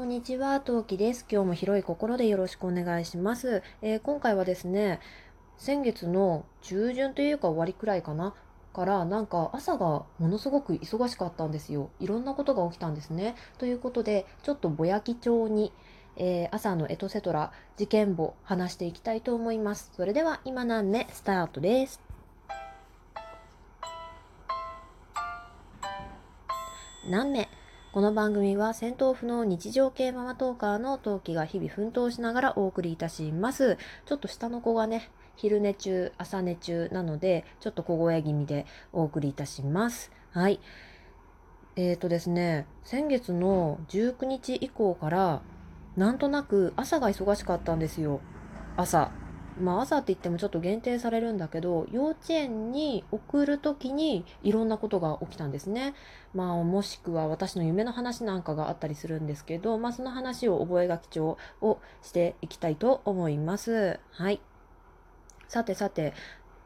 こんにちは、トウキです。今日も広い心でよろしくお願いします。えー、今回はですね、先月の中旬というか終わりくらいかな、からなんか朝がものすごく忙しかったんですよ。いろんなことが起きたんですね。ということで、ちょっとぼやき帳に、えー、朝のエトセトラ事件簿話していきたいと思います。それでは今何目スタートです。何目？この番組は戦闘不能日常系ママトーカーの陶器が日々奮闘しながらお送りいたします。ちょっと下の子がね、昼寝中、朝寝中なので、ちょっと小声気味でお送りいたします。はい。えっ、ー、とですね、先月の19日以降から、なんとなく朝が忙しかったんですよ。朝。まあ朝って言ってもちょっと限定されるんだけど幼稚園に送る時にいろんなことが起きたんですね。まあもしくは私の夢の話なんかがあったりするんですけど、まあその話を覚書帳をしていきたいと思います。はい。さてさて、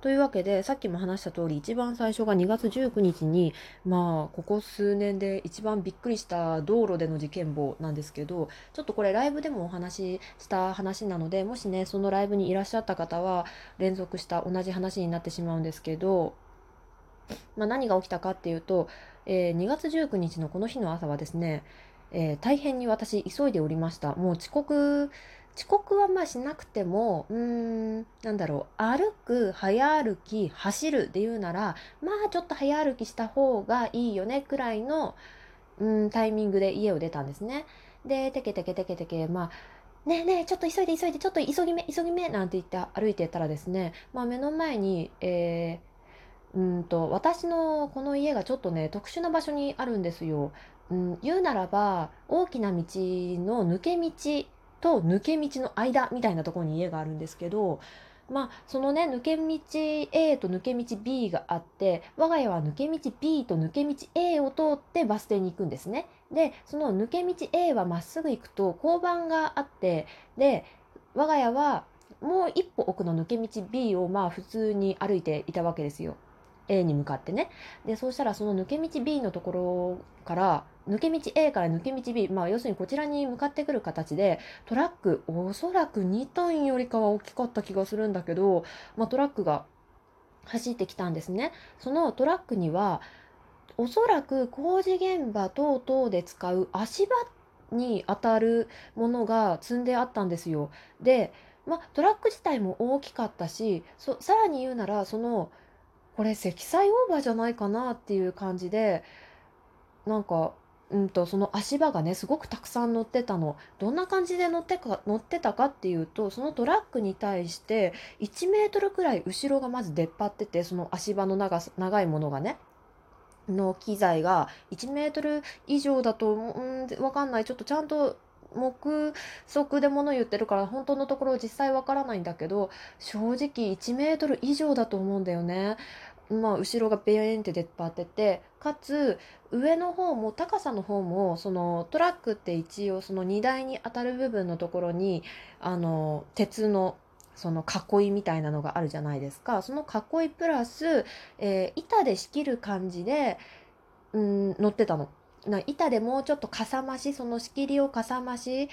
というわけで、さっきも話した通り、一番最初が2月19日に、まあ、ここ数年で一番びっくりした道路での事件簿なんですけど、ちょっとこれライブでもお話しした話なので、もしね、そのライブにいらっしゃった方は、連続した同じ話になってしまうんですけど、まあ、何が起きたかっていうと、えー、2月19日のこの日の朝はですね、えー、大変に私急いでおりました。もう遅刻遅刻はまあしなくても、うーん、なんだろう、歩く、早歩き、走るで言うなら、まあちょっと早歩きした方がいいよねくらいの、うん、タイミングで家を出たんですね。で、てけてけてけてけ、まあ、ねえねえ、ちょっと急いで急いで、ちょっと急ぎめ、急ぎめ、なんて言って歩いてたらですね、まあ目の前に、えー、うんと、私のこの家がちょっとね、特殊な場所にあるんですよ。うん、言うならば、大きな道の抜け道と抜け道の間みたいなところに家があるんですけど、まあ、そのね、抜け道 A と抜け道 B があって、我が家は抜け道 B と抜け道 A を通ってバス停に行くんですね。で、その抜け道 A はまっすぐ行くと交番があって、で、我が家はもう一歩奥の抜け道 B をまあ普通に歩いていたわけですよ。A に向かってね。で、そうしたらその抜け道 B のところから、抜け道 A から抜け道 B、まあ要するにこちらに向かってくる形で、トラック、おそらく2トンよりかは大きかった気がするんだけど、まあトラックが走ってきたんですね。そのトラックには、おそらく工事現場等々で使う足場に当たるものが積んであったんですよ。で、まあ、トラック自体も大きかったしさらに言うならそのこれ積載オーバーじゃないかなっていう感じでなんかうんとその足場がねすごくたくさん乗ってたの。どんな感じで乗ってか乗ってたかっていうとそのトラックに対して1メートルくらい後ろがまず出っ張っててその足場の長長いものがね。の機材が1メートル以上だとうん分かんない。ちょっとちゃんと目測で物言ってるから本当のところ実際わからないんだけど正直1メートル以上だと思うんだよね。まあ、後ろがベーンって出っ張っててかつ上の方も高さの方もそのトラックって一応その荷台に当たる部分のところにあの鉄のその囲いみたいなのがあるじゃないですかその囲いプラス、えー、板で仕切る感じで、うん、乗ってたの。な板でもうちょっとかさ増しその仕切りをかさ増し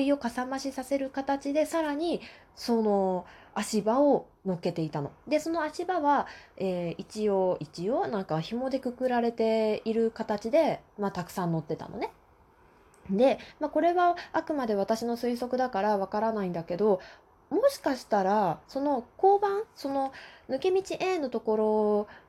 囲いをかさ増しさせる形でさらにその足場を乗っけていたの。でその足場は、えー、一応一応なんか紐でくくられている形で、まあ、たくさん乗ってたのね。で、まあ、これはあくまで私の推測だからわからないんだけどもしかしたらその交番その抜け道 A のとこ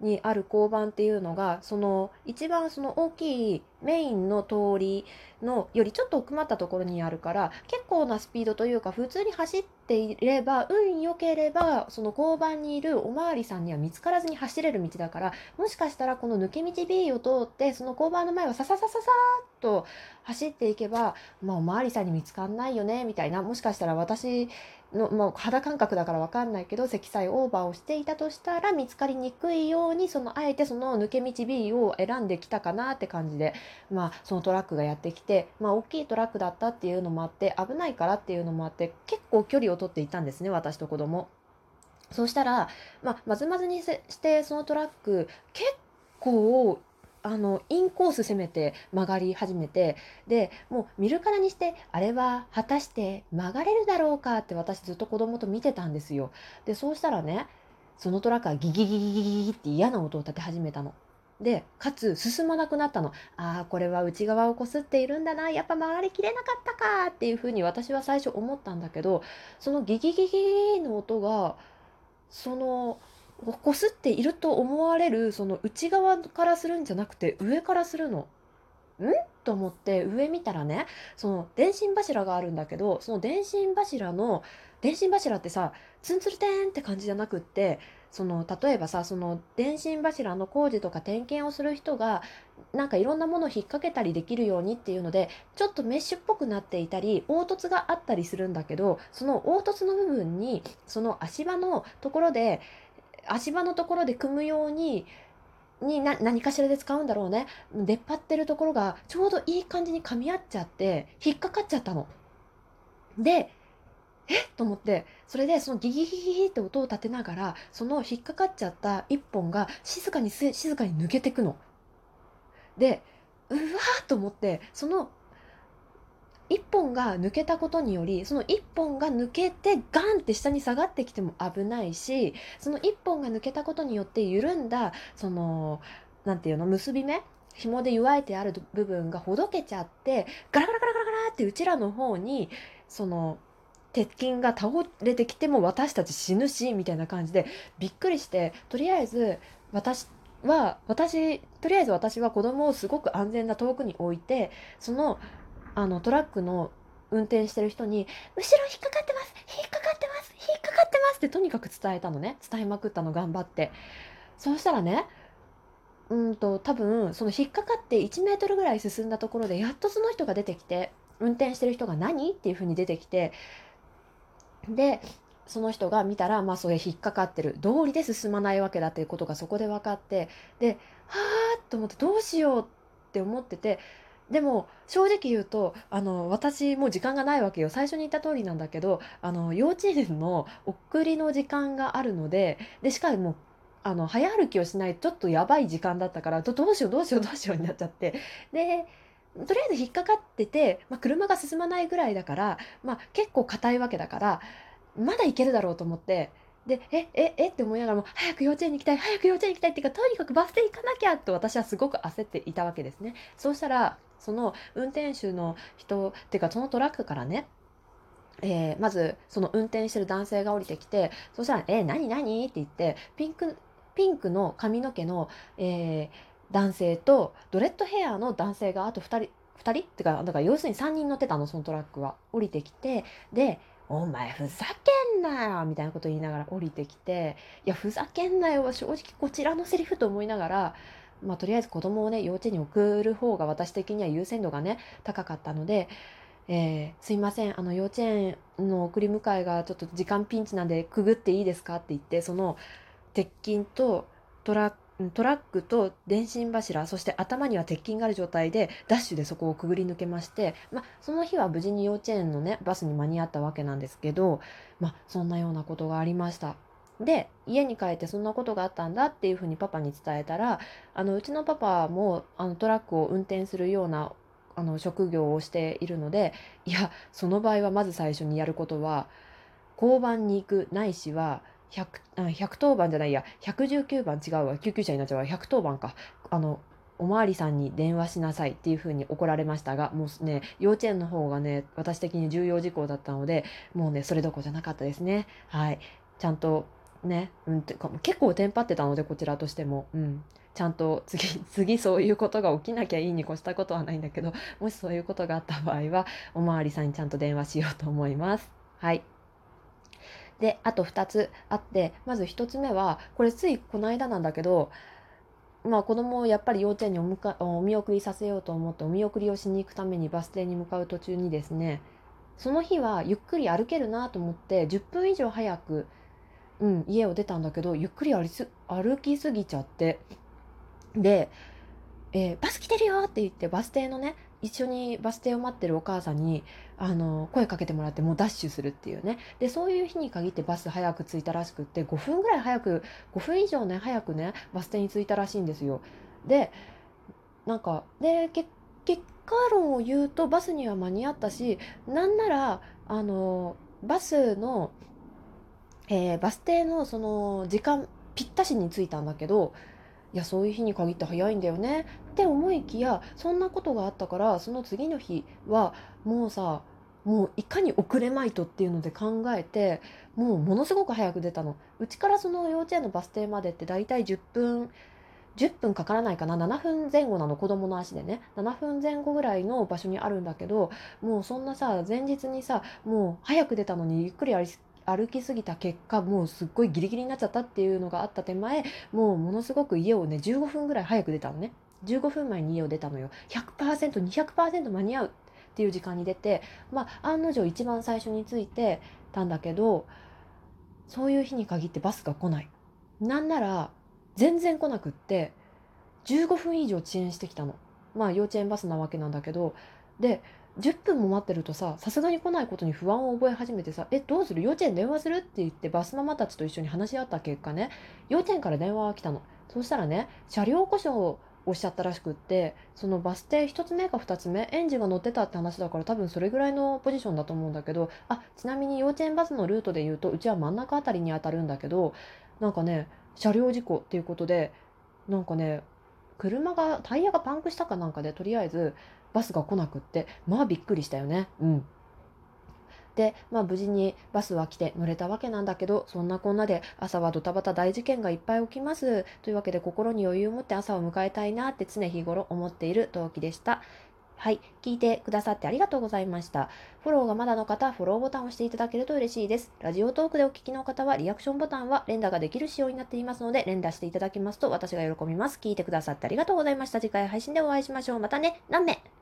ろにある交番っていうのがその一番その大きいメインの通りのよりちょっと奥まったところにあるから結構なスピードというか普通に走っていれば運良ければその交番にいるおまわりさんには見つからずに走れる道だからもしかしたらこの抜け道 B を通ってその交番の前をさささささっと走っていけば、まあ、おまわりさんに見つかんないよねみたいなもしかしたら私のもう肌感覚だから分かんないけど積載オーバーをしていたとしたら見つかりにくいようにそのあえてその抜け道 B を選んできたかなって感じでまあ、そのトラックがやってきて、まあ、大きいトラックだったっていうのもあって危ないからっていうのもあって結構距離を取っていたんですね私と子供。そうしたら、まあ、まずまずにしてそのトラック結構あのインコース攻めて曲がり始めてでもう見るからにしてあれは果たして曲がれるだろうかって私ずっと子供と見てたんですよ。でそうしたらねそのトラックがギギギギギギギって嫌な音を立て始めたの。でかつ進まなくなったのああこれは内側をこすっているんだなやっぱ曲がりきれなかったかっていうふうに私は最初思ったんだけどそのギギギギの音がそのこすっていると思われるその内側からするんじゃなくて上からするの。ん？と思って上見たらねその電信柱があるんだけどその電信柱の電信柱ってさツンツルテンって感じじゃなくってその例えばさその電信柱の工事とか点検をする人がなんかいろんなものを引っ掛けたりできるようにっていうのでちょっとメッシュっぽくなっていたり凹凸があったりするんだけどその凹凸の部分にその足場のところで足場のところで組むようにに何かしらで使うんだろうね出っ張ってるところがちょうどいい感じに噛み合っちゃって引っかかっちゃったの。でえ？っと思ってそれでそのギギギギギって音を立てながらその引っかかっちゃった一本が静かに静かに抜けてくの。でうわーと思ってその一本が抜けたことによりその一本が抜けてガンって下に下がってきても危ないしその一本が抜けたことによって緩んだその何て言うの結び目紐で弱いてある部分がほどけちゃってガラガラガラガラガラってうちらの方にその鉄筋が倒れてきても私たち死ぬしみたいな感じでびっくりしてとりあえず私は私とりあえず私は子供をすごく安全な遠くに置いてそのあのトラックの運転してる人に「後ろ引っかかってます引っかかってます引っかかってます」ってとにかく伝えたのね。伝えまくったの頑張って。そうしたらねうんと多分その引っかかって1メートルぐらい進んだところでやっとその人が出てきて運転してる人が何っていう風に出てきてでその人が見たらまあそれ引っかかってる。道理で進まないわけだっていうことがそこで分かってではあと思ってどうしようって思っててでも正直言うとあの私もう時間がないわけよ。最初に言った通りなんだけどあの幼稚園の送りの時間があるのででしかもあの早歩きをしないちょっとやばい時間だったからどうしようどうしようどうしようになっちゃって。でとりあえず引っかかってて、まあ、車が進まないぐらいだから、まあ、結構硬いわけだからまだ行けるだろうと思って。でえええって思いながらも早く幼稚園に行きたい早く幼稚園に行きたいっていうかとにかくバス停行かなきゃと私はすごく焦っていたわけですね。そうしたらその運転手の人っていうかそのトラックからねえー、まずその運転してる男性が降りてきてそしたら「えー、何何?」って言ってピンクピンクの髪の毛の、えー、男性とドレッドヘアの男性があと2人2人？ってかだから要するに3人乗ってたのそのトラックは。降りてきてで「お前ふざけんなよ」みたいなこと言いながら降りてきて「いやふざけんなよ」は正直こちらのセリフと思いながらまあ、とりあえず子供をね幼稚園に送る方が私的には優先度がね高かったので、えー、すいませんあの幼稚園の送り迎えがちょっと時間ピンチなんでくぐっていいですかって言ってその鉄筋とトラトラックと電信柱そして頭には鉄筋がある状態でダッシュでそこをくぐり抜けまして、ま、その日は無事に幼稚園のねバスに間に合ったわけなんですけど、まあ、そんなようなことがありました。で家に帰ってそんなことがあったんだっていうふうにパパに伝えたらあのうちのパパもあのトラックを運転するようなあの職業をしているのでいやその場合はまず最初にやることは交番に行くないしは 100, 110番じゃないや119番違うわ救急車になっちゃうわ110番か。あのおまわりさんに電話しなさいっていうふうに怒られましたがもうね幼稚園の方がね私的に重要事項だったのでもうねそれどころじゃなかったですね。はい。ちゃんとね、うん、てか結構テンパってたのでこちらとしても、うん、ちゃんと次 次そういうことが起きなきゃいいに越したことはないんだけどもしそういうことがあった場合はおまわりさんにちゃんと電話しようと思います。はい。であと2つあってまず1つ目はこれついこの間なんだけどまあ子供をやっぱり幼稚園におかお見送りさせようと思ってお見送りをしに行くためにバス停に向かう途中にですねその日はゆっくり歩けるなと思って10分以上早くうん、家を出たんだけどゆっくり歩きすぎちゃってで、えー、バス来てるよ!」って言ってバス停のね一緒にバス停を待ってるお母さんにあの声かけてもらってもうダッシュするっていうねでそういう日に限ってバス早く着いたらしくって5分ぐらい早く5分以上ね早くねバス停に着いたらしいんですよ。でなんかで結果論を言うとバスには間に合ったしなんならあのバスの、えー、バス停のその時間ぴったしに着いたんだけどいやそういう日に限って早いんだよね。って思いきやそんなことがあったからその次の日はもうさもういかに遅れまいとっていうので考えてもうものすごく早く出たの。うちからその幼稚園のバス停までって大体10分10分かからないかな。7分前後なの子供の足でね。7分前後ぐらいの場所にあるんだけどもうそんなさ前日にさもう早く出たのにゆっくり歩歩きすぎた結果もうすっごいギリギリになっちゃったっていうのがあった手前もうものすごく家をね15分ぐらい早く出たのね。15分前に家を出たのよ。100%200% 間に合うっていう時間に出てまあ案の定一番最初に着いてたんだけどそういう日に限ってバスが来ない。なんなら全然来なくって15分以上遅延してきたの。まあ幼稚園バスなわけなんだけど。で10分も待ってるとささすがに来ないことに不安を覚え始めてさ「えどうする？幼稚園電話する?」って言ってバスママたちと一緒に話し合った結果ね幼稚園から電話が来たのそしたらね車両故障をおっしゃったらしくってそのバス停1つ目か2つ目園児が乗ってたって話だから多分それぐらいのポジションだと思うんだけどあちなみに幼稚園バスのルートで言うとうちは真ん中辺りに当たるんだけどなんかね車両事故っていうことでなんかね車がタイヤがパンクしたかなんかでとりあえずバスが来なくってまあびっくりしたよねうんで、まあ、無事にバスは来て乗れたわけなんだけどそんなこんなで朝はドタバタ大事件がいっぱい起きますというわけで心に余裕を持って朝を迎えたいなって常日頃思っている陶器でしたはい。聞いてくださってありがとうございました。フォローがまだの方、フォローボタンを押していただけると嬉しいです。ラジオトークでお聞きの方は、リアクションボタンは連打ができる仕様になっていますので、連打していただきますと私が喜びます。聞いてくださってありがとうございました。次回配信でお会いしましょう。またね。何名